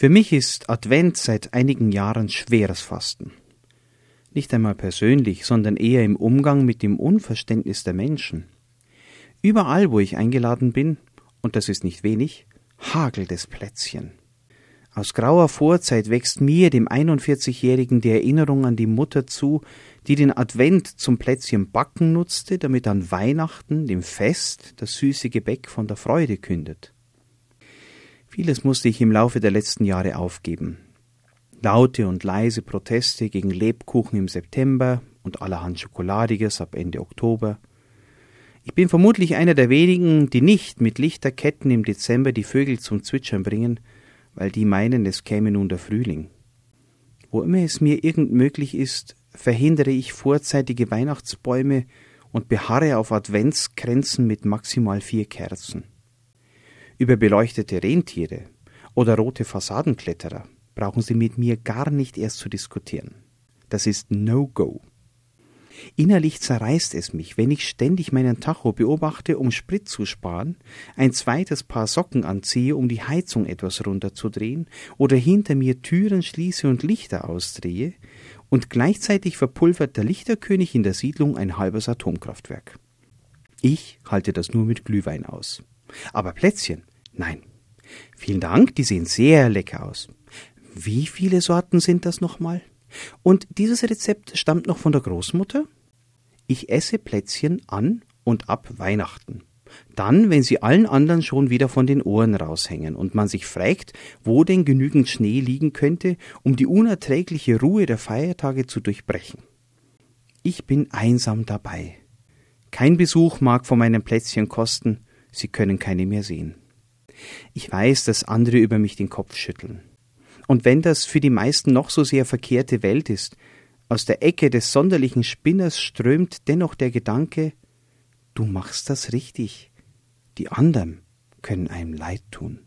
Für mich ist Advent seit einigen Jahren schweres Fasten. Nicht einmal persönlich, sondern eher im Umgang mit dem Unverständnis der Menschen. Überall, wo ich eingeladen bin, und das ist nicht wenig, hagelt es Plätzchen. Aus grauer Vorzeit wächst mir, dem 41-Jährigen, die Erinnerung an die Mutter zu, die den Advent zum Plätzchen backen nutzte, damit an Weihnachten, dem Fest, das süße Gebäck von der Freude kündet. Vieles musste ich im Laufe der letzten Jahre aufgeben. Laute und leise Proteste gegen Lebkuchen im September und allerhand Schokoladiges ab Ende Oktober. Ich bin vermutlich einer der wenigen, die nicht mit Lichterketten im Dezember die Vögel zum Zwitschern bringen, weil die meinen, es käme nun der Frühling. Wo immer es mir irgend möglich ist, verhindere ich vorzeitige Weihnachtsbäume und beharre auf Adventskränzen mit maximal vier Kerzen. Über beleuchtete Rentiere oder rote Fassadenkletterer brauchen Sie mit mir gar nicht erst zu diskutieren. Das ist No-Go. Innerlich zerreißt es mich, wenn ich ständig meinen Tacho beobachte, um Sprit zu sparen, ein zweites Paar Socken anziehe, um die Heizung etwas runterzudrehen, oder hinter mir Türen schließe und Lichter ausdrehe, und gleichzeitig verpulvert der Lichterkönig in der Siedlung ein halbes Atomkraftwerk. Ich halte das nur mit Glühwein aus. Aber Plätzchen? Nein. Vielen Dank, die sehen sehr lecker aus. Wie viele Sorten sind das nochmal? Und dieses Rezept stammt noch von der Großmutter? Ich esse Plätzchen an und ab Weihnachten. Dann, wenn sie allen anderen schon wieder von den Ohren raushängen und man sich fragt, wo denn genügend Schnee liegen könnte, um die unerträgliche Ruhe der Feiertage zu durchbrechen. Ich bin einsam dabei. Kein Besuch mag von meinen Plätzchen kosten, sie können keine mehr sehen. Ich weiß, dass andere über mich den Kopf schütteln. Und wenn das für die meisten noch so sehr verkehrte Welt ist, aus der Ecke des sonderlichen Spinners strömt dennoch der Gedanke, du machst das richtig, die anderen können einem leid tun.